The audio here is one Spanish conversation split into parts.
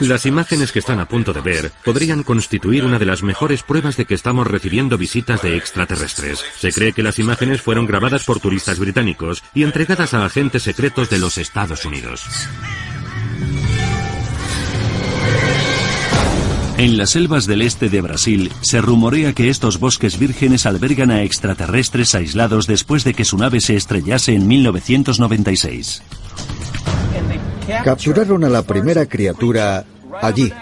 Las imágenes que están a punto de ver podrían constituir una de las mejores pruebas de que estamos recibiendo visitas de extraterrestres. Se cree que las imágenes fueron grabadas por turistas británicos y entregadas a agentes secretos de los Estados Unidos. En las selvas del este de Brasil se rumorea que estos bosques vírgenes albergan a extraterrestres aislados después de que su nave se estrellase en 1996. Capturaron a la primera criatura allí.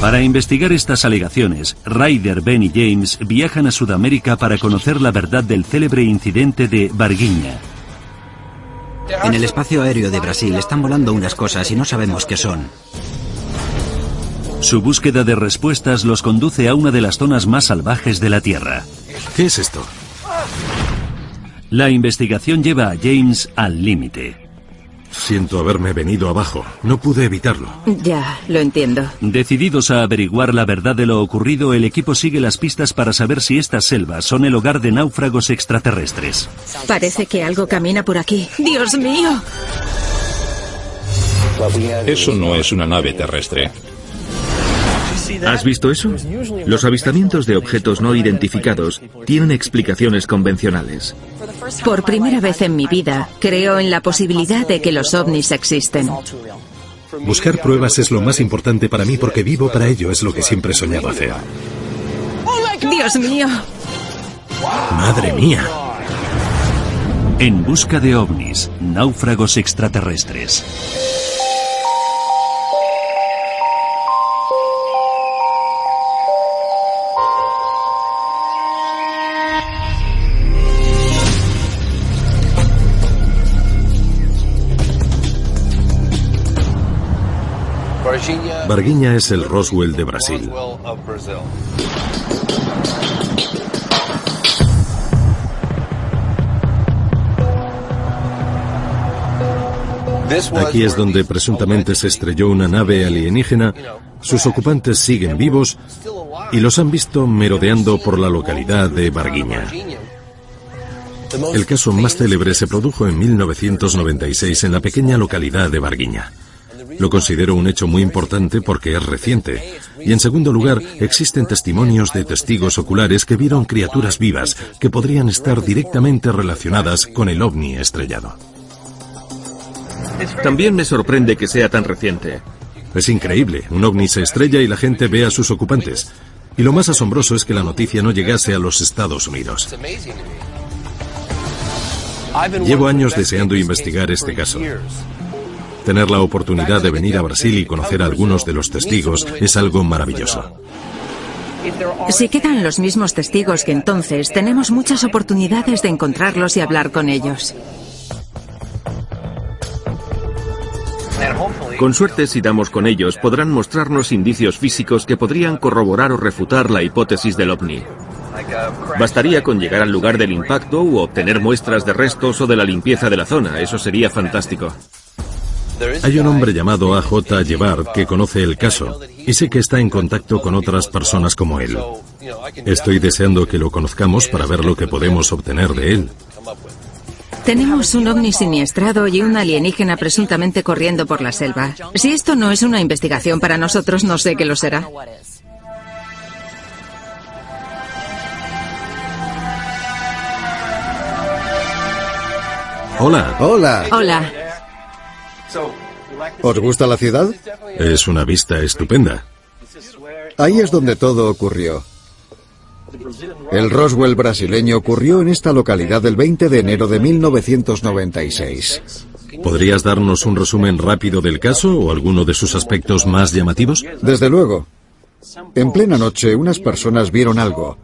Para investigar estas alegaciones, Ryder, Ben y James viajan a Sudamérica para conocer la verdad del célebre incidente de Varginha. En el espacio aéreo de Brasil están volando unas cosas y no sabemos qué son. Su búsqueda de respuestas los conduce a una de las zonas más salvajes de la Tierra. ¿Qué es esto? La investigación lleva a James al límite. Siento haberme venido abajo. No pude evitarlo. Ya, lo entiendo. Decididos a averiguar la verdad de lo ocurrido, el equipo sigue las pistas para saber si estas selvas son el hogar de náufragos extraterrestres. Parece que algo camina por aquí. ¡Dios mío! Eso no es una nave terrestre. ¿Has visto eso? Los avistamientos de objetos no identificados tienen explicaciones convencionales. Por primera vez en mi vida, creo en la posibilidad de que los ovnis existen. Buscar pruebas es lo más importante para mí porque vivo para ello, es lo que siempre soñaba hacer. ¡Dios mío! ¡Madre mía! En busca de ovnis, náufragos extraterrestres. Varginha es el Roswell de Brasil. Aquí es donde presuntamente se estrelló una nave alienígena. Sus ocupantes siguen vivos y los han visto merodeando por la localidad de Varginha. El caso más célebre se produjo en 1996 en la pequeña localidad de Varginha. Lo considero un hecho muy importante porque es reciente. Y en segundo lugar, existen testimonios de testigos oculares que vieron criaturas vivas que podrían estar directamente relacionadas con el ovni estrellado. También me sorprende que sea tan reciente. Es increíble, un ovni se estrella y la gente ve a sus ocupantes. Y lo más asombroso es que la noticia no llegase a los Estados Unidos. Llevo años deseando investigar este caso. Tener la oportunidad de venir a Brasil y conocer a algunos de los testigos es algo maravilloso. Si quedan los mismos testigos que entonces, tenemos muchas oportunidades de encontrarlos y hablar con ellos. Con suerte, si damos con ellos, podrán mostrarnos indicios físicos que podrían corroborar o refutar la hipótesis del ovni. Bastaría con llegar al lugar del impacto u obtener muestras de restos o de la limpieza de la zona. Eso sería fantástico. Hay un hombre llamado AJ Llevar que conoce el caso y sé que está en contacto con otras personas como él. Estoy deseando que lo conozcamos para ver lo que podemos obtener de él. Tenemos un ovni siniestrado y un alienígena presuntamente corriendo por la selva. Si esto no es una investigación para nosotros, no sé qué lo será. Hola. Hola. Hola. ¿Os gusta la ciudad? Es una vista estupenda. Ahí es donde todo ocurrió. El Roswell brasileño ocurrió en esta localidad el 20 de enero de 1996. ¿Podrías darnos un resumen rápido del caso o alguno de sus aspectos más llamativos? Desde luego. En plena noche unas personas vieron algo.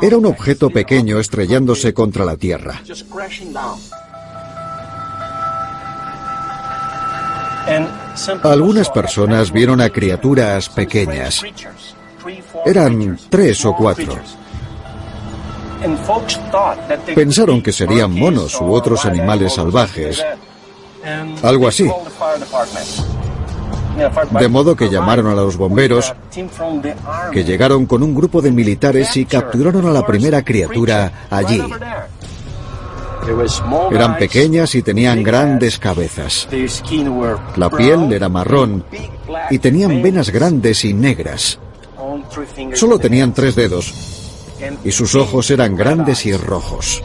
Era un objeto pequeño estrellándose contra la Tierra. Algunas personas vieron a criaturas pequeñas. Eran tres o cuatro. Pensaron que serían monos u otros animales salvajes. Algo así. De modo que llamaron a los bomberos, que llegaron con un grupo de militares y capturaron a la primera criatura allí. Eran pequeñas y tenían grandes cabezas. La piel era marrón y tenían venas grandes y negras. Solo tenían tres dedos y sus ojos eran grandes y rojos.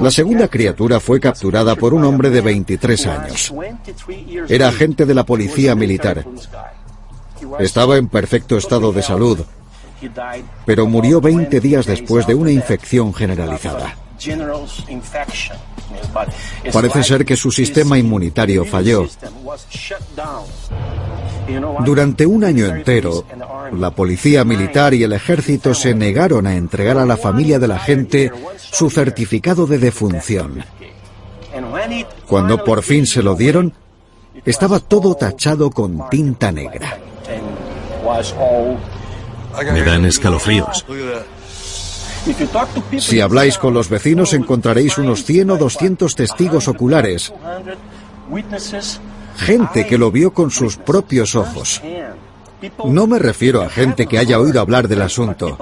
La segunda criatura fue capturada por un hombre de 23 años. Era agente de la policía militar. Estaba en perfecto estado de salud, pero murió 20 días después de una infección generalizada. Parece ser que su sistema inmunitario falló. Durante un año entero, la policía militar y el ejército se negaron a entregar a la familia de la gente su certificado de defunción. Cuando por fin se lo dieron, estaba todo tachado con tinta negra. Me dan escalofríos. Si habláis con los vecinos encontraréis unos 100 o 200 testigos oculares. Gente que lo vio con sus propios ojos. No me refiero a gente que haya oído hablar del asunto,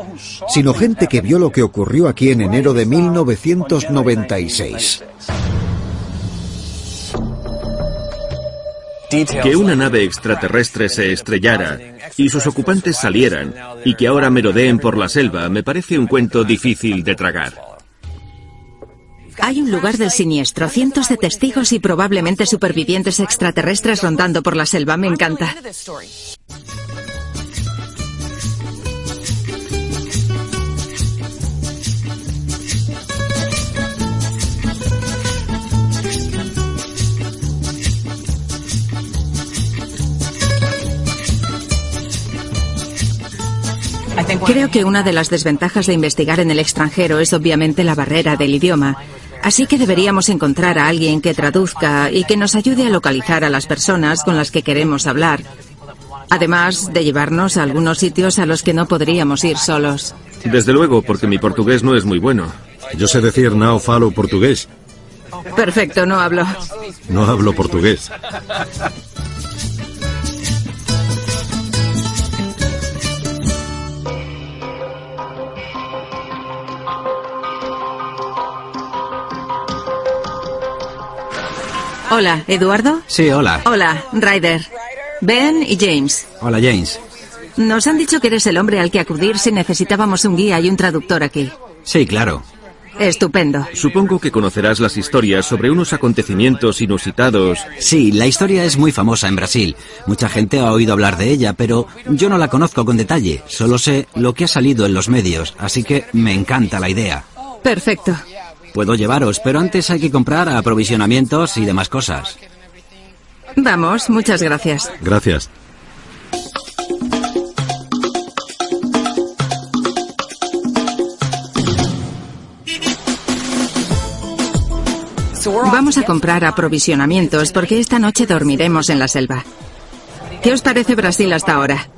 sino gente que vio lo que ocurrió aquí en enero de 1996. Que una nave extraterrestre se estrellara y sus ocupantes salieran y que ahora merodeen por la selva me parece un cuento difícil de tragar. Hay un lugar del siniestro, cientos de testigos y probablemente supervivientes extraterrestres rondando por la selva. Me encanta. Creo que una de las desventajas de investigar en el extranjero es obviamente la barrera del idioma. Así que deberíamos encontrar a alguien que traduzca y que nos ayude a localizar a las personas con las que queremos hablar. Además de llevarnos a algunos sitios a los que no podríamos ir solos. Desde luego, porque mi portugués no es muy bueno. Yo sé decir no falo portugués. Perfecto, no hablo. No hablo portugués. Hola, ¿Eduardo? Sí, hola. Hola, Ryder. Ben y James. Hola, James. Nos han dicho que eres el hombre al que acudir si necesitábamos un guía y un traductor aquí. Sí, claro. Estupendo. Supongo que conocerás las historias sobre unos acontecimientos inusitados. Sí, la historia es muy famosa en Brasil. Mucha gente ha oído hablar de ella, pero yo no la conozco con detalle. Solo sé lo que ha salido en los medios, así que me encanta la idea. Perfecto. Puedo llevaros, pero antes hay que comprar aprovisionamientos y demás cosas. Vamos, muchas gracias. Gracias. Vamos a comprar aprovisionamientos porque esta noche dormiremos en la selva. ¿Qué os parece Brasil hasta ahora?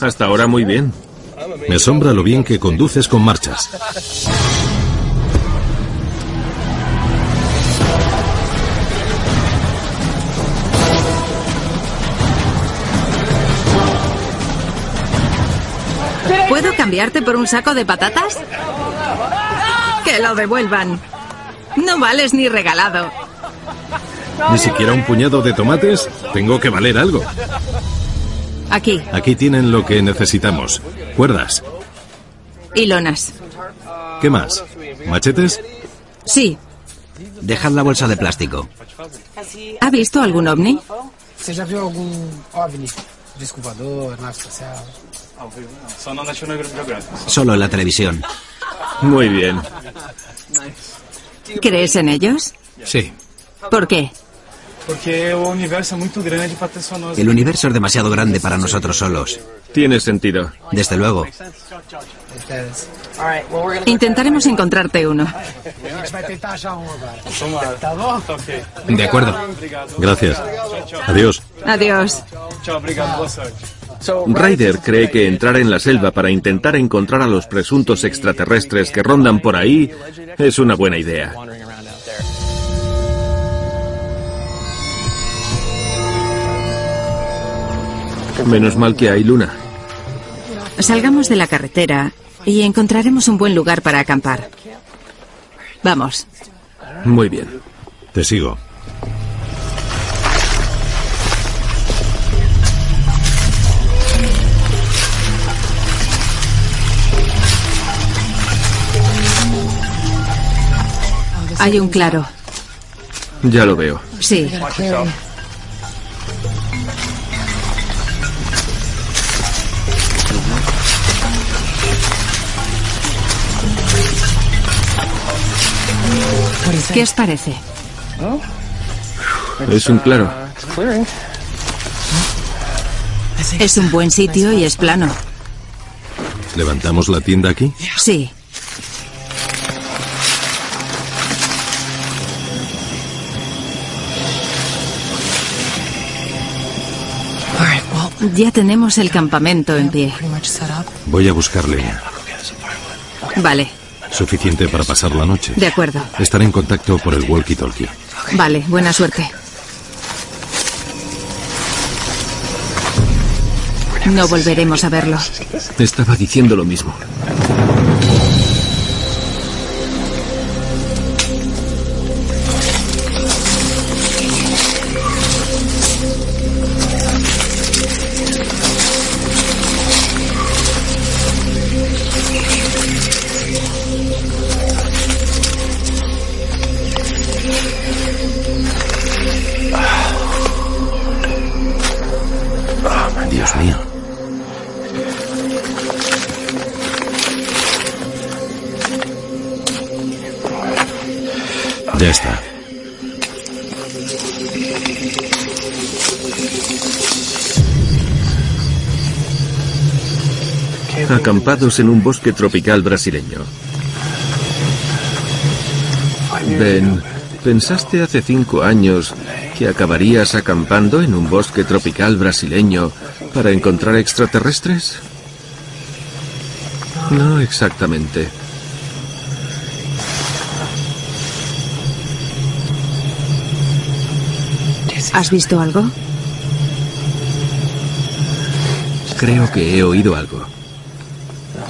Hasta ahora muy bien. Me asombra lo bien que conduces con marchas. Cambiarte por un saco de patatas? Que lo devuelvan. No vales ni regalado. Ni siquiera un puñado de tomates. Tengo que valer algo. Aquí. Aquí tienen lo que necesitamos. Cuerdas. Y lonas. ¿Qué más? ¿Machetes? Sí. Dejad la bolsa de plástico. ¿Ha visto algún ovni? Solo en la televisión. Muy bien. ¿Crees en ellos? Sí. ¿Por qué? Porque. El universo es demasiado grande para nosotros solos. Tiene sentido. Desde luego. Intentaremos encontrarte uno. De acuerdo. Gracias. Adiós. Adiós. Ryder cree que entrar en la selva para intentar encontrar a los presuntos extraterrestres que rondan por ahí es una buena idea. Menos mal que hay luna. Salgamos de la carretera y encontraremos un buen lugar para acampar. Vamos. Muy bien. Te sigo. Hay un claro. Ya lo veo. Sí. ¿Qué os parece? Es un claro. Es un buen sitio y es plano. ¿Levantamos la tienda aquí? Sí. Ya tenemos el campamento en pie. Voy a buscar leña. Vale, Suficiente para pasar la noche. de acuerdo. Estaré en contacto por el walkie-talkie. Vale, buena suerte. No volveremos a verlo. Estaba diciendo lo mismo. En un bosque tropical brasileño. Ben, ¿pensaste hace cinco años que acabarías acampando en un bosque tropical brasileño para encontrar extraterrestres? No exactamente. ¿Has visto algo? Creo que he oído algo.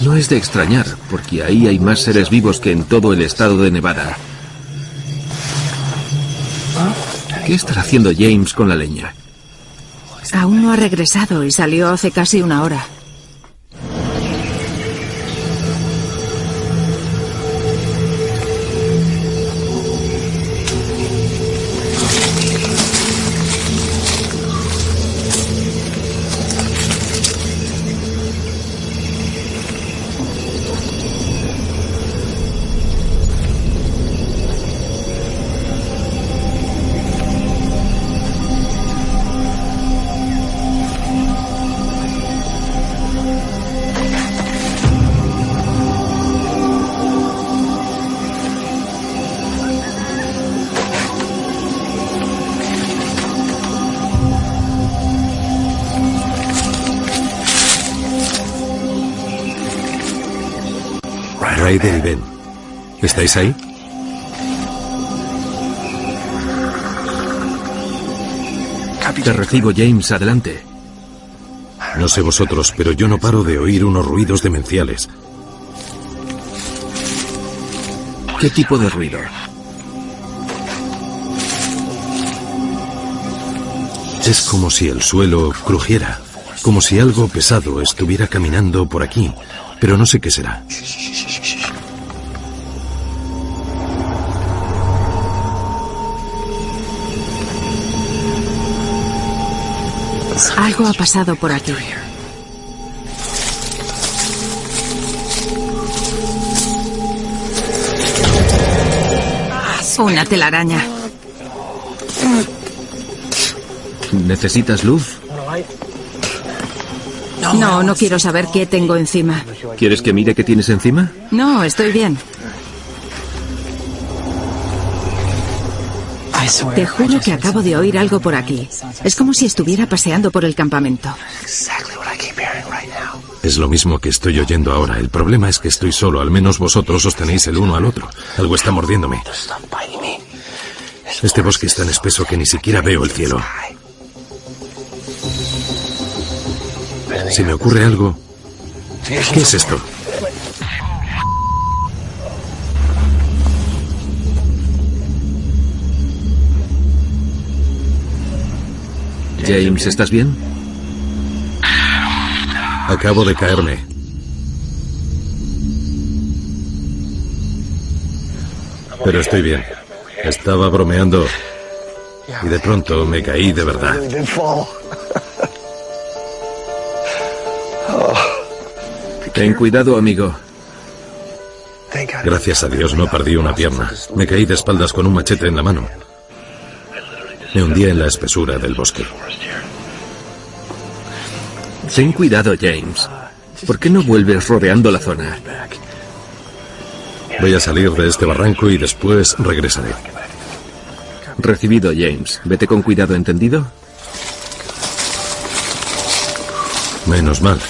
No es de extrañar, porque ahí hay más seres vivos que en todo el estado de Nevada. ¿Qué estará haciendo James con la leña? Aún no ha regresado y salió hace casi una hora. ¿Estáis ahí? Te recibo, James, adelante. No sé vosotros, pero yo no paro de oír unos ruidos demenciales. ¿Qué tipo de ruido? Es como si el suelo crujiera, como si algo pesado estuviera caminando por aquí, pero no sé qué será. Algo ha pasado por aquí. Una telaraña. ¿Necesitas luz? No, no quiero saber qué tengo encima. ¿Quieres que mire qué tienes encima? No, estoy bien. Te juro que acabo de oír algo por aquí. Es como si estuviera paseando por el campamento. Es lo mismo que estoy oyendo ahora. El problema es que estoy solo. Al menos vosotros os tenéis el uno al otro. Algo está mordiéndome. Este bosque es tan espeso que ni siquiera veo el cielo. Si me ocurre algo... ¿Qué es esto? James, ¿estás bien? Acabo de caerme. Pero estoy bien. Estaba bromeando y de pronto me caí de verdad. Ten cuidado, amigo. Gracias a Dios no perdí una pierna. Me caí de espaldas con un machete en la mano. Me hundí en la espesura del bosque. Ten cuidado, James. ¿Por qué no vuelves rodeando la zona? Voy a salir de este barranco y después regresaré. Recibido, James. Vete con cuidado, ¿entendido? Menos mal.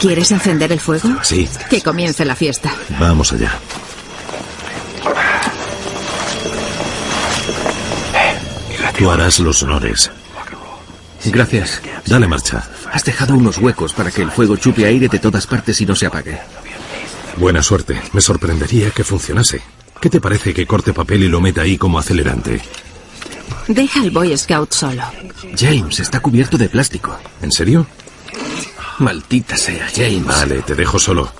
¿Quieres encender el fuego? Sí. Que comience la fiesta. Vamos allá. Tú harás los honores. Gracias. Dale marcha. Has dejado unos huecos para que el fuego chupe aire de todas partes y no se apague. Buena suerte. Me sorprendería que funcionase. ¿Qué te parece que corte papel y lo meta ahí como acelerante? Deja al Boy Scout solo. James, está cubierto de plástico. ¿En serio? Maldita sea, James. Vale, te dejo solo.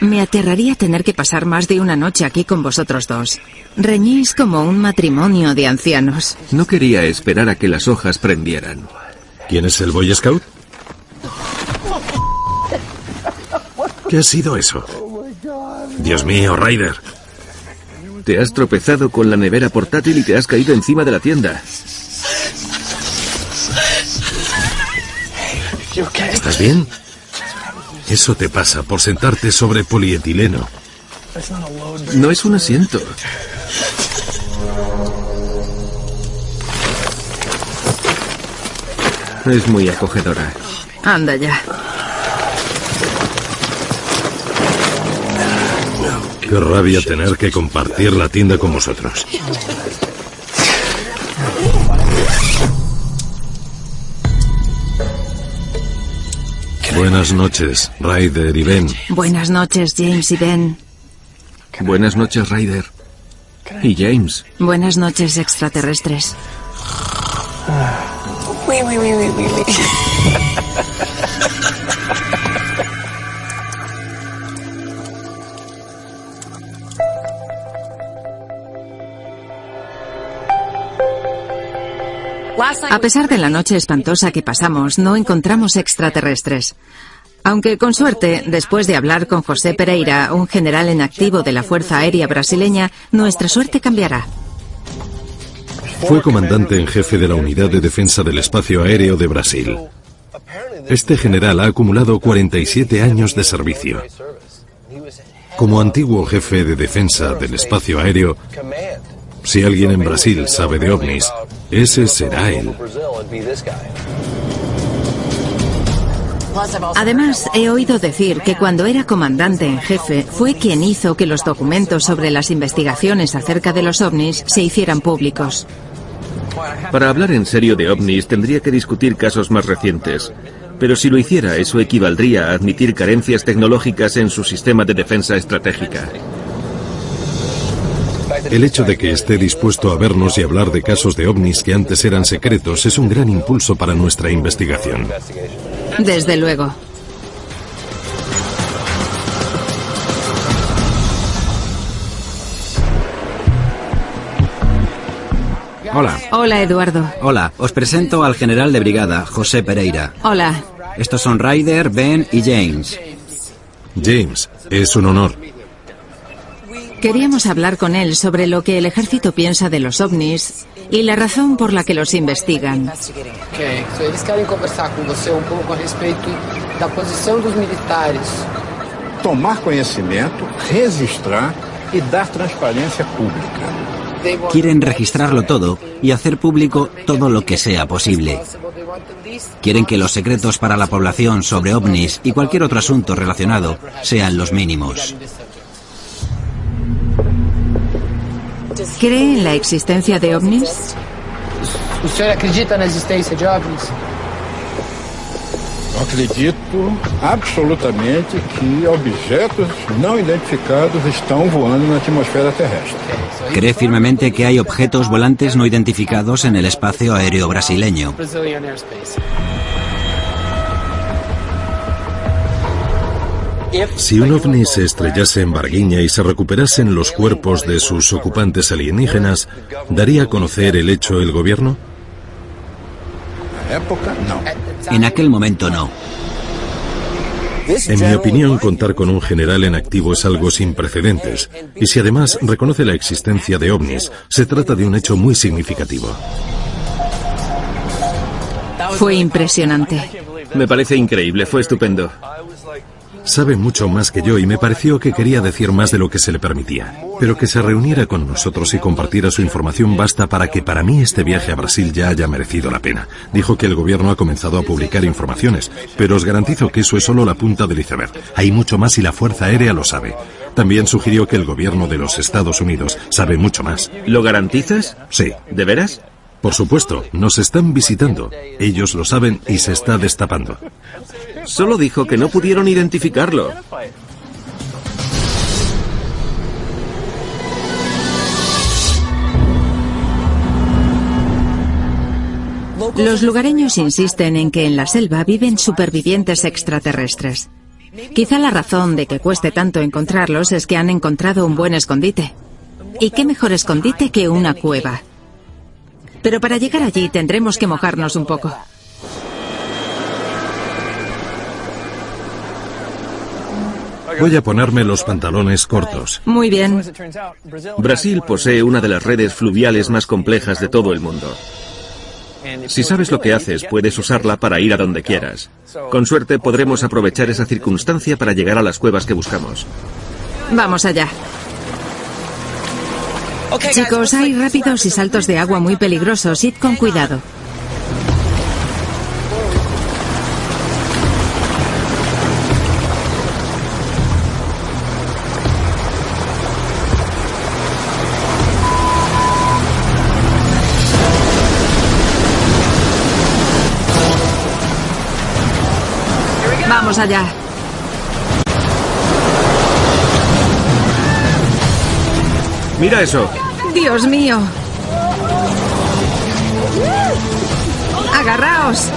Me aterraría tener que pasar más de una noche aquí con vosotros dos. Reñís como un matrimonio de ancianos. No quería esperar a que las hojas prendieran. ¿Quién es el Boy Scout? ¿Qué ha sido eso? Dios mío, Ryder. Te has tropezado con la nevera portátil y te has caído encima de la tienda. ¿Estás bien? Eso te pasa por sentarte sobre polietileno. No es un asiento. Es muy acogedora. Anda ya. Qué rabia tener que compartir la tienda con vosotros. Buenas noches, Ryder y Ben. Buenas noches, James y Ben. Buenas noches, Ryder. Y James. Buenas noches, extraterrestres. A pesar de la noche espantosa que pasamos, no encontramos extraterrestres. Aunque con suerte, después de hablar con José Pereira, un general en activo de la Fuerza Aérea Brasileña, nuestra suerte cambiará. Fue comandante en jefe de la Unidad de Defensa del Espacio Aéreo de Brasil. Este general ha acumulado 47 años de servicio. Como antiguo jefe de defensa del espacio aéreo, si alguien en Brasil sabe de ovnis, ese será él. Además, he oído decir que cuando era comandante en jefe fue quien hizo que los documentos sobre las investigaciones acerca de los ovnis se hicieran públicos. Para hablar en serio de ovnis tendría que discutir casos más recientes. Pero si lo hiciera, eso equivaldría a admitir carencias tecnológicas en su sistema de defensa estratégica. El hecho de que esté dispuesto a vernos y hablar de casos de ovnis que antes eran secretos es un gran impulso para nuestra investigación. Desde luego. Hola. Hola, Eduardo. Hola, os presento al general de brigada, José Pereira. Hola. Estos son Ryder, Ben y James. James, es un honor. Queríamos hablar con él sobre lo que el ejército piensa de los ovnis y la razón por la que los investigan. Eles querem conversar com você um pouco a respeito da posição dos militares. Tomar conhecimento, registrar e dar transparência pública. Quieren registrarlo todo y hacer público todo lo que sea posible. Quieren que los secretos para la población sobre ovnis y cualquier otro asunto relacionado sean los mínimos. ¿Cree en la existencia de ovnis? O senhor acredita na existência de OVNIs? Acredito absolutamente que objetos não identificados estão voando na atmosfera terrestre. Cree firmemente que hay objetos volantes no identificados en el espacio aéreo brasileño. Si un ovni se estrellase en Varguiña y se recuperasen los cuerpos de sus ocupantes alienígenas, ¿daría a conocer el hecho el gobierno? Época, não. En aquel momento no. En mi opinión, contar con un general en activo es algo sin precedentes. Y si además reconoce la existencia de ovnis, se trata de un hecho muy significativo. Fue impresionante. Me parece increíble, fue estupendo. Sabe mucho más que yo y me pareció que quería decir más de lo que se le permitía. Pero que se reuniera con nosotros y compartiera su información basta para que para mí este viaje a Brasil ya haya merecido la pena. Dijo que el gobierno ha comenzado a publicar informaciones, pero os garantizo que eso es solo la punta del iceberg. Hay mucho más y la Fuerza Aérea lo sabe. También sugirió que el gobierno de los Estados Unidos sabe mucho más. ¿Lo garantizas? Sí, ¿De veras? por supuesto, nos están visitando. Ellos lo saben y se está destapando. Solo dijo que no pudieron identificarlo. Los lugareños insisten en que en la selva viven supervivientes extraterrestres. Quizá la razón de que cueste tanto encontrarlos es que han encontrado un buen escondite. ¿Y qué mejor escondite que una cueva? Pero para llegar allí tendremos que mojarnos un poco. Voy a ponerme los pantalones cortos. Muy bien. Brasil posee una de las redes fluviales más complejas de todo el mundo. Si sabes lo que haces, puedes usarla para ir a donde quieras. Con suerte podremos aprovechar esa circunstancia para llegar a las cuevas que buscamos. Vamos allá. Chicos, hay rápidos y saltos de agua muy peligrosos. Id con cuidado. Vamos allá. Mira eso. Dios mío. Agarraos.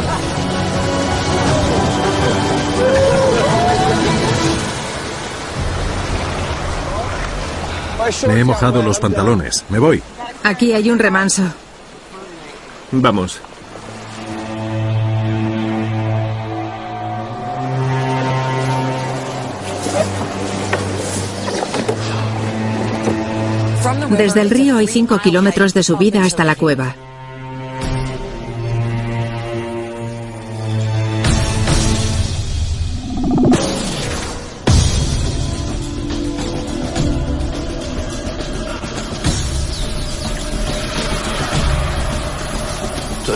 Me he mojado los pantalones. Me voy. Aquí hay un remanso. Vamos. Desde el río hay 5 kilómetros de subida hasta la cueva.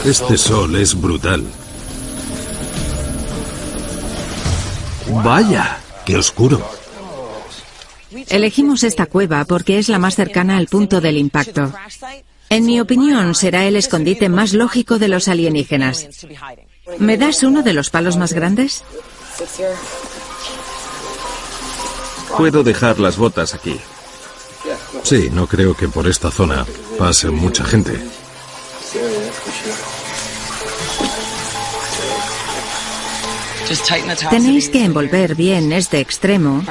Este sol es brutal. Vaya. ¡Qué oscuro! Elegimos esta cueva porque es la más cercana al punto del impacto. En mi opinión, será el escondite más lógico de los alienígenas. ¿Me das uno de los palos más grandes? Puedo dejar las botas aquí. Sí, no creo que por esta zona pase mucha gente. Tenéis que envolver bien este extremo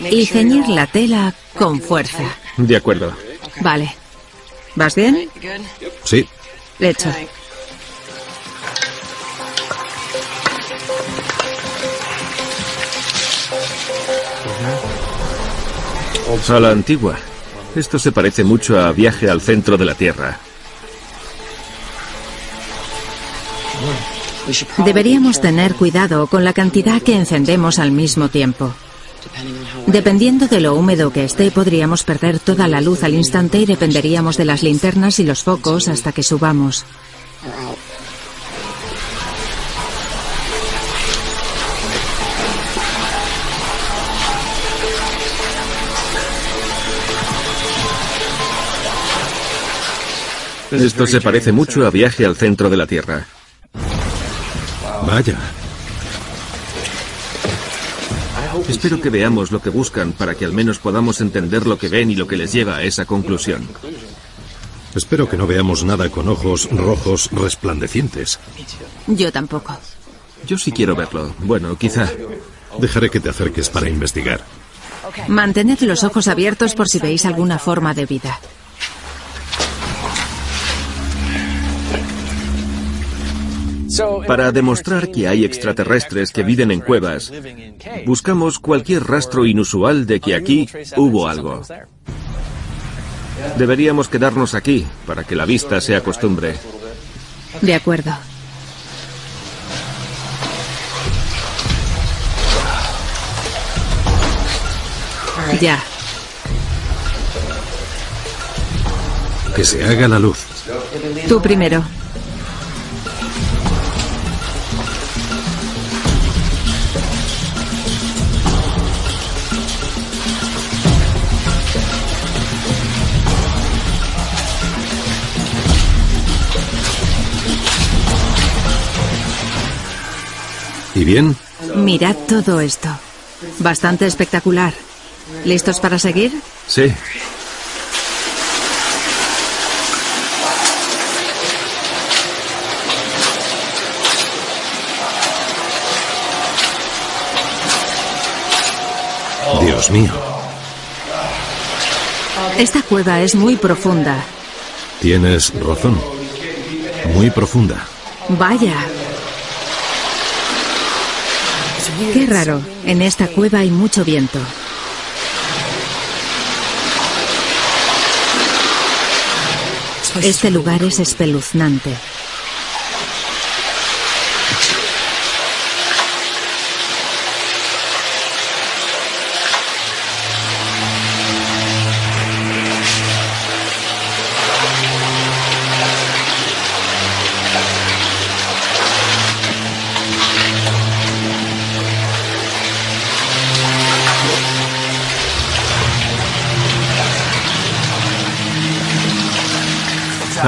y ceñir la tela con fuerza. De acuerdo. Vale. ¿Vas bien? Sí, Le echo. A la antigua. Esto se parece mucho a viaje al centro de la Tierra. Deberíamos tener cuidado con la cantidad que encendemos al mismo tiempo. Dependiendo de lo húmedo que esté, podríamos perder toda la luz al instante y dependeríamos de las linternas y los focos hasta que subamos. Esto se parece mucho a viaje al centro de la Tierra. Vaya. Espero que veamos lo que buscan para que al menos podamos entender lo que ven y lo que les lleva a esa conclusión. Espero que no veamos nada con ojos rojos resplandecientes. Yo tampoco. Yo sí quiero verlo. Bueno, quizá. Dejaré que te acerques para investigar. Mantened los ojos abiertos por si veis alguna forma de vida. Para demostrar que hay extraterrestres que viven en cuevas, buscamos cualquier rastro inusual de que aquí hubo algo. Deberíamos quedarnos aquí para que la vista se acostumbre. De acuerdo. Ya. Que se haga la luz. Tú primero. ¿Y bien? Mirad todo esto. Bastante espectacular. ¿Listos para seguir? Sí. Dios mío. Esta cueva es muy profunda. Tienes razón. Muy profunda. Vaya. Qué raro. En esta cueva hay mucho viento. Este lugar es espeluznante.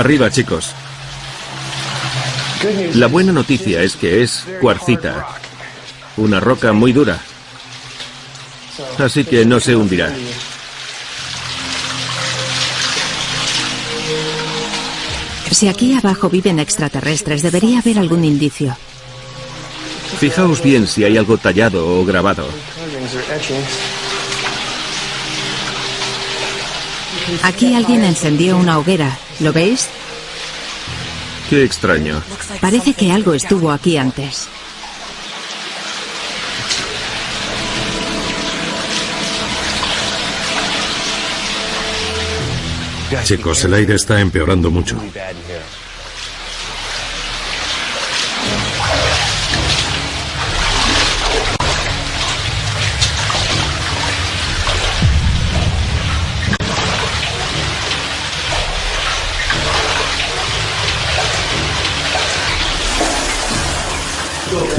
Arriba, chicos. La buena noticia es que es cuarcita. Una roca muy dura. Así que no se hundirá. Si aquí abajo viven extraterrestres, debería haber algún indicio. Fijaos bien si hay algo tallado o grabado. Aquí alguien encendió una hoguera. ¿Lo veis? Qué extraño. Parece que algo estuvo aquí antes. Chicos, el aire está empeorando mucho.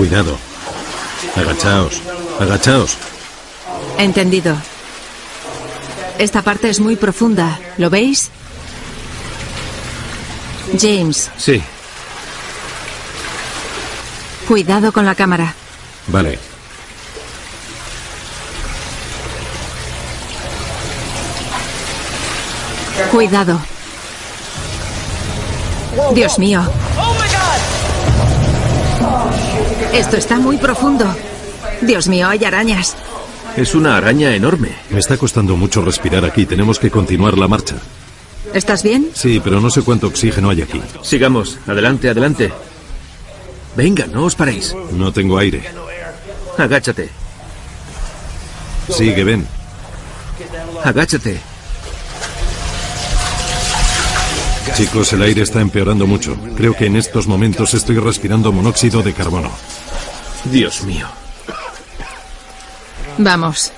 Cuidado. Agachaos. Agachaos. Entendido. Esta parte es muy profunda. ¿Lo veis? James, Sí. cuidado con la cámara. Vale. Cuidado. Dios mío. Esto está muy profundo. Dios mío, hay arañas. Es una araña enorme. Me está costando mucho respirar aquí. Tenemos que continuar la marcha. ¿Estás bien? Sí, pero no sé cuánto oxígeno hay aquí. Sigamos. Adelante, adelante. Venga, no os paréis. No tengo aire. Agáchate. Sigue, ven. Agáchate. Chicos, el aire está empeorando mucho. Creo que en estos momentos estoy respirando monóxido de carbono. Dios mío. Vamos.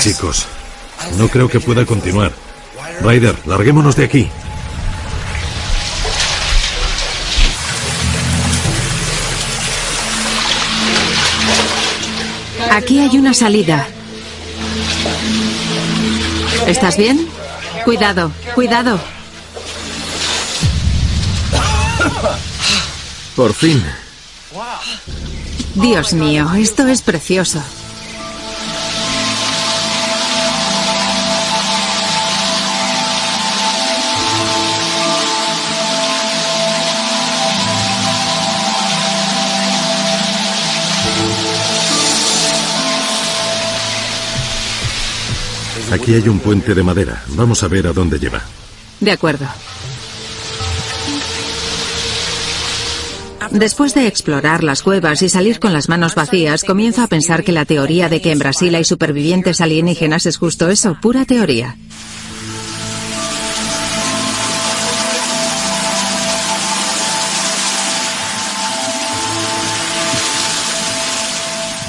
Chicos, no creo que pueda continuar. Ryder, larguémonos de aquí. Aquí hay una salida. ¿Estás bien? Cuidado, cuidado. Por fin. Dios mío, esto es precioso. Aquí hay un puente de madera. Vamos a ver a dónde lleva. De acuerdo. Después de explorar las cuevas y salir con las manos vacías, comienzo a pensar que la teoría de que en Brasil hay supervivientes alienígenas es justo eso, pura teoría.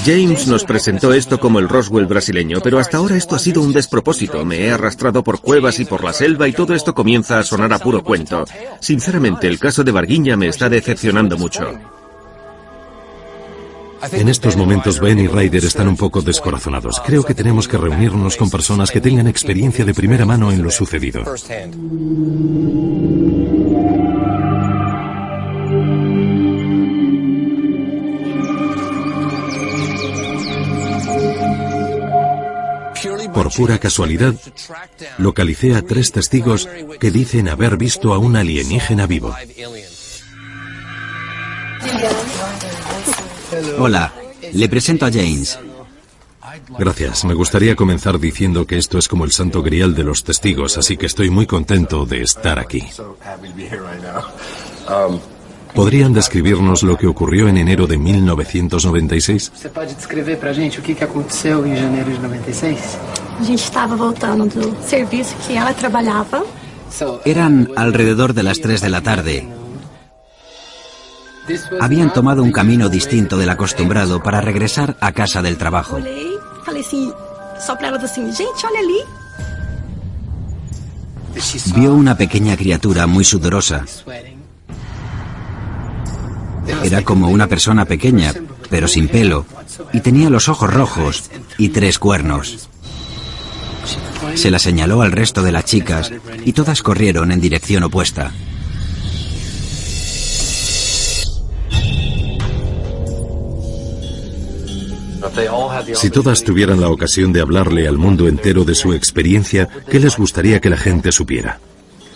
James nos presentó esto como el Roswell brasileño, pero hasta ahora esto ha sido un despropósito. Me he arrastrado por cuevas y por la selva y todo esto comienza a sonar a puro cuento. Sinceramente, el caso de Varguiña me está decepcionando mucho. En estos momentos Ben y Ryder están un poco descorazonados. Creo que tenemos que reunirnos con personas que tengan experiencia de primera mano en lo sucedido. Por pura casualidad, localicé a tres testigos que dicen haber visto a un alienígena vivo. Hola, le presento a James. Gracias. Me gustaría comenzar diciendo que esto es como el santo grial de los testigos, así que estoy muy contento de estar aquí. ¿Podrían describirnos lo que ocurrió en enero de 1996? Você pode descrever pra gente o que que aconteceu janeiro de 96? A gente estava voltando do serviço que ela trabalhava. Eran alrededor de las 3 de la tarde. Habían tomado un camino distinto del acostumbrado para regresar a casa del trabajo. Vio una pequeña criatura muy sudorosa. Era como una persona pequeña, pero sin pelo, y tenía los ojos rojos y tres cuernos. Se la señaló al resto de las chicas y todas corrieron en dirección opuesta. Si todas tuvieran la ocasión de hablarle al mundo entero de su experiencia, ¿qué les gustaría que la gente supiera?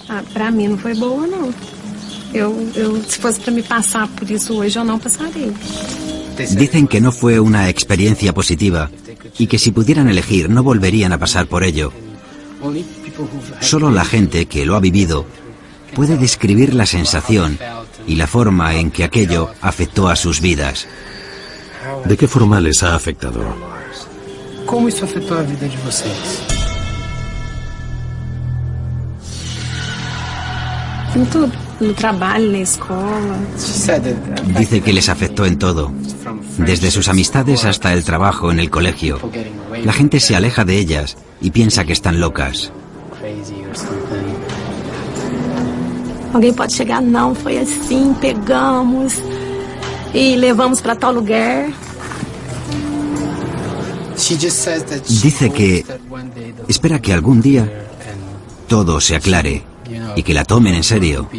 Ah, pra mim não foi boa, não. Eu, eu, se fosse pra me passar por isso hoje, eu não passarei. Dicen que no fue una experiencia positiva y que si pudieran elegir no volverían a pasar por ello. Solo la gente que lo ha vivido puede describir la sensación y la forma en que aquello afectó a sus vidas. ¿De qué forma les ha afectado? Como isso afetou a vida de vocês? Em tudo. No trabalho, na escola. She said that Dice que les afectó en todo, desde sus amistades hasta el trabajo en el colegio. La gente se aleja de ellas y piensa que están locas. Alguém pode chegar, não, foi assim, pegamos e levamos pra tal lugar. Dice que espera que algún día todo se aclare y que la tomen en serio.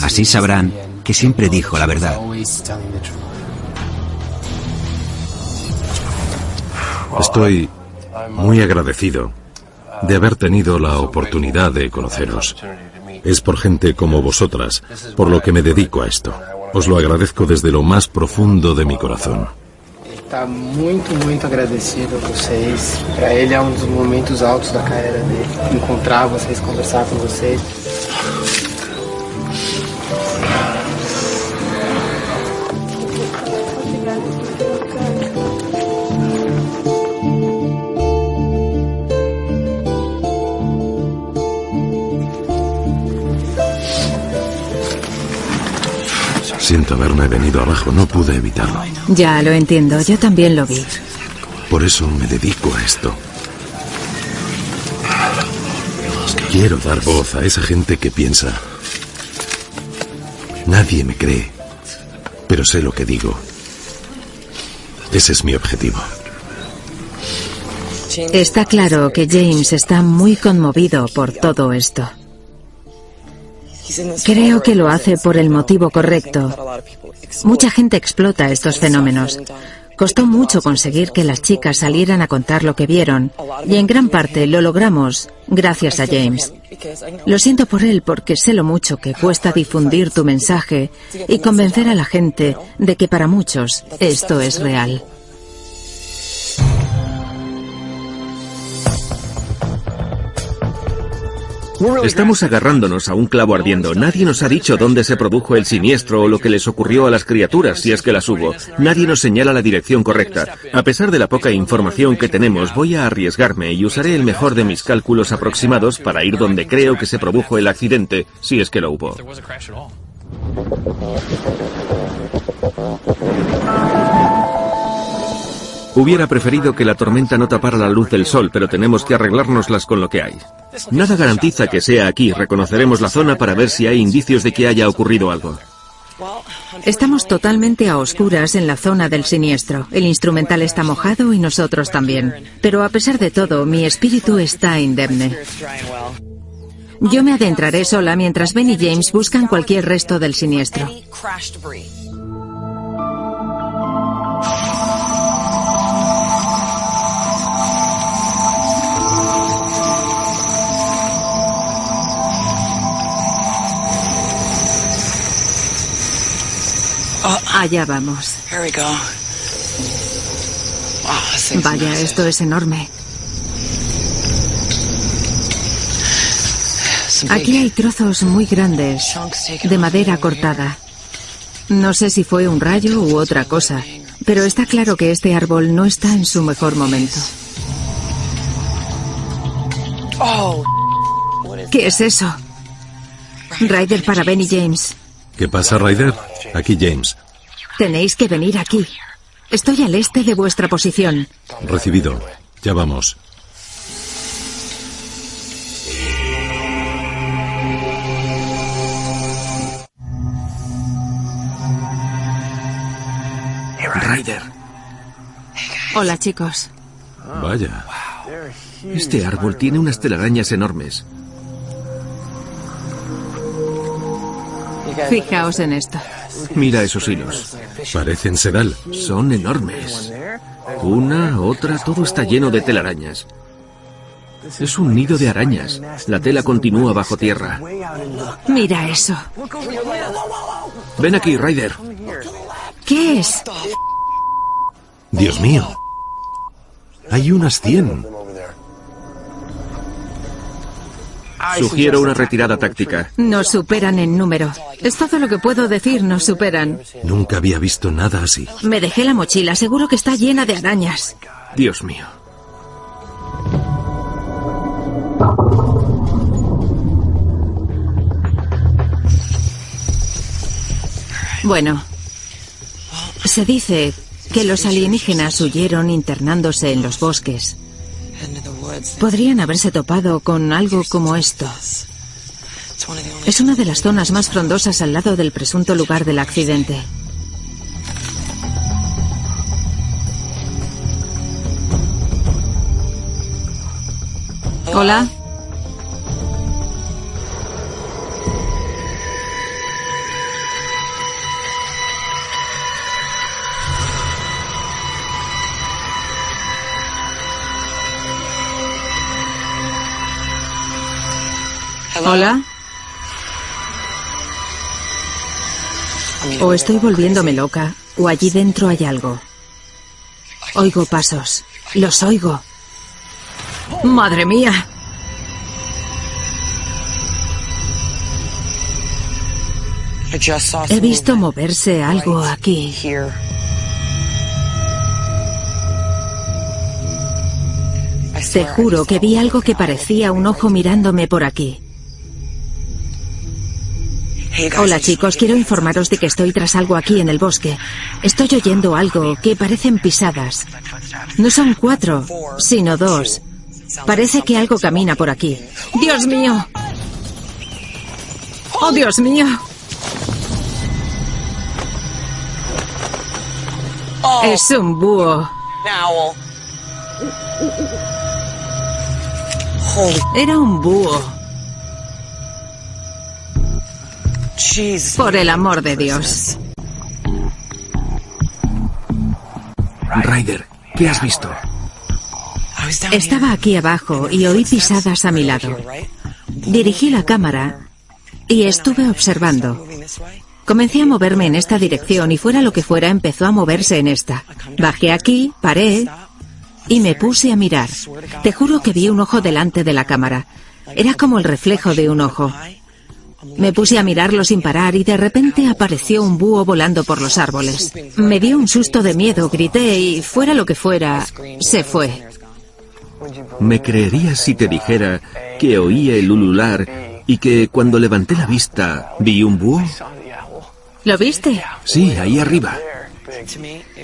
Así sabrán que siempre dijo la verdad. Estoy muy agradecido de haber tenido la oportunidad de conoceros. Es por gente como vosotras por lo que me dedico a esto. Os lo agradezco desde lo más profundo de mi corazón. Tá muito, muito agradecido a vocês. Pra ele é um dos momentos altos da carreira dele. Encontrar vocês, conversar com vocês. Siento haberme venido abajo, no pude evitarlo. Ya lo entiendo, yo también lo vi. Por eso me dedico a esto. Quiero dar voz a esa gente que piensa. Nadie me cree, pero sé lo que digo. Ese es mi objetivo. Está claro que James está muy conmovido por todo esto. Creo que lo hace por el motivo correcto. Mucha gente explota estos fenómenos. Costó mucho conseguir que las chicas salieran a contar lo que vieron, y en gran parte lo logramos gracias a James. Lo siento por él porque sé lo mucho que cuesta difundir tu mensaje y convencer a la gente de que para muchos esto es real. Estamos agarrándonos a un clavo ardiendo. Nadie nos ha dicho dónde se produjo el siniestro o lo que les ocurrió a las criaturas, si es que las hubo. Nadie nos señala la dirección correcta. A pesar de la poca información que tenemos, voy a arriesgarme y usaré el mejor de mis cálculos aproximados para ir donde creo que se produjo el accidente, si es que lo hubo. Hubiera preferido que la tormenta no tapara la luz del sol, pero tenemos que arreglárnoslas con lo que hay. Nada garantiza que sea aquí. Reconoceremos la zona para ver si hay indicios de que haya ocurrido algo. Estamos totalmente a oscuras en la zona del siniestro. El instrumental está mojado y nosotros también. Pero a pesar de todo, mi espíritu está indemne. Yo me adentraré sola mientras Ben y James buscan cualquier resto del siniestro. Allá vamos. Vaya, esto es enorme. Aquí hay trozos muy grandes de madera cortada. No sé si fue un rayo u otra cosa, pero está claro que este árbol no está en su mejor momento. ¿Qué es eso? Ryder para Benny James. ¿Qué pasa, Ryder? Aquí James. Tenéis que venir aquí. Estoy al este de vuestra posición. Recibido. Ya vamos. Ryder. Hola, chicos. Vaya. Este árbol tiene unas telarañas enormes. Fijaos en esto. Mira esos hilos. Parecen sedal. Son enormes. Una, otra, todo está lleno de telarañas. Es un nido de arañas. La tela continúa bajo tierra. Mira eso. Ven aquí, Ryder. ¿Qué es? Dios mío. Hay unas cien. Sugiero una retirada táctica. Nos superan en número. Es todo lo que puedo decir, nos superan. Nunca había visto nada así. Me dejé la mochila, seguro que está llena de arañas. Dios mío. Bueno, se dice que los alienígenas huyeron internándose en los bosques. Podrían haberse topado con algo como esto. Es una de las zonas más frondosas al lado del presunto lugar del accidente. Hola. Hola. O estoy volviéndome loca, o allí dentro hay algo. Oigo pasos. Los oigo. ¡Madre mía! He visto moverse algo aquí. Te juro que vi algo que parecía un ojo mirándome por aquí. Hola chicos, quiero informaros de que estoy tras algo aquí en el bosque. Estoy oyendo algo que parecen pisadas. No son cuatro, sino dos. Parece que algo camina por aquí. ¡Dios mío! ¡Oh, Dios mío! Es un búho. Era un búho. Por el amor de Dios. Ryder, ¿qué has visto? Estaba aquí abajo y oí pisadas a mi lado. Dirigí la cámara y estuve observando. Comencé a moverme en esta dirección y fuera lo que fuera empezó a moverse en esta. Bajé aquí, paré y me puse a mirar. Te juro que vi un ojo delante de la cámara. Era como el reflejo de un ojo. Me puse a mirarlo sin parar y de repente apareció un búho volando por los árboles. Me dio un susto de miedo, grité y fuera lo que fuera, se fue. ¿Me creerías si te dijera que oí el ulular y que cuando levanté la vista vi un búho? ¿Lo viste? Sí, ahí arriba.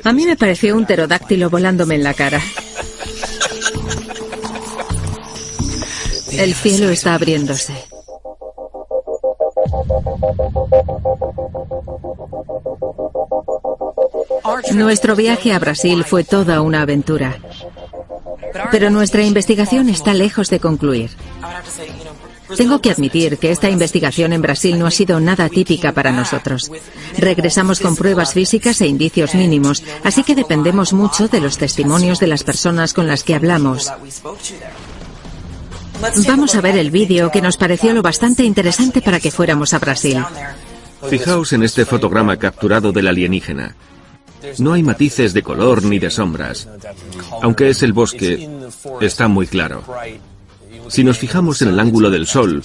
A mí me pareció un pterodáctilo volándome en la cara. El cielo está abriéndose. Nuestro viaje a Brasil fue toda una aventura. Pero nuestra investigación está lejos de concluir. Tengo que admitir que esta investigación en Brasil no ha sido nada típica para nosotros. Regresamos con pruebas físicas e indicios mínimos, así que dependemos mucho de los testimonios de las personas con las que hablamos. Vamos a ver el vídeo que nos pareció lo bastante interesante para que fuéramos a Brasil. Fijaos en este fotograma capturado del alienígena. No hay matices de color ni de sombras. Aunque es el bosque, está muy claro. Si nos fijamos en el ángulo del sol,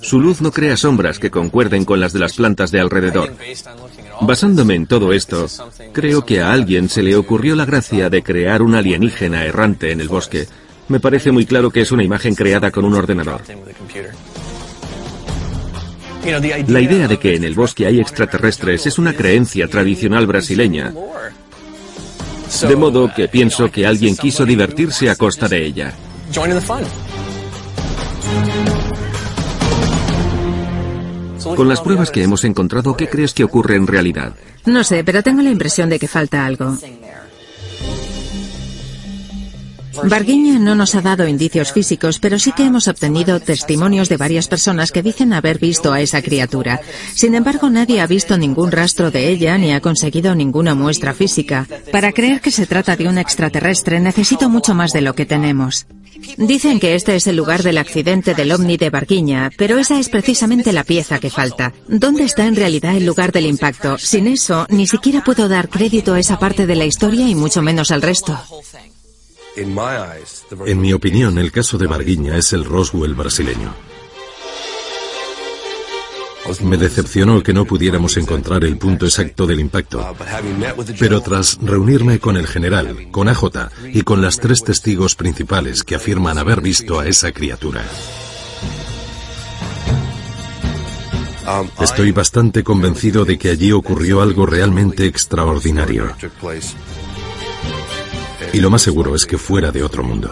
su luz no crea sombras que concuerden con las de las plantas de alrededor. Basándome en todo esto, creo que a alguien se le ocurrió la gracia de crear un alienígena errante en el bosque. Me parece muy claro que es una imagen creada con un ordenador. La idea de que en el bosque hay extraterrestres es una creencia tradicional brasileña. De modo que pienso que alguien quiso divertirse a costa de ella. Con las pruebas que hemos encontrado, ¿qué crees que ocurre en realidad? No sé, pero tengo la impresión de que falta algo. Barguiña no nos ha dado indicios físicos, pero sí que hemos obtenido testimonios de varias personas que dicen haber visto a esa criatura. Sin embargo, nadie ha visto ningún rastro de ella ni ha conseguido ninguna muestra física. Para creer que se trata de un extraterrestre necesito mucho más de lo que tenemos. Dicen que este es el lugar del accidente del ovni de Barguiña, pero esa es precisamente la pieza que falta. ¿Dónde está en realidad el lugar del impacto? Sin eso, ni siquiera puedo dar crédito a esa parte de la historia y mucho menos al resto. En mi opinión, el caso de Barguiña es el Roswell brasileño. Me decepcionó que no pudiéramos encontrar el punto exacto del impacto. Pero tras reunirme con el general, con AJ y con las tres testigos principales que afirman haber visto a esa criatura, estoy bastante convencido de que allí ocurrió algo realmente extraordinario. Y lo más seguro es que fuera de otro mundo.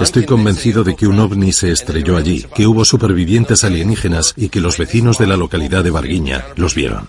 Estoy convencido de que un ovni se estrelló allí, que hubo supervivientes alienígenas y que los vecinos de la localidad de Barguiña los vieron.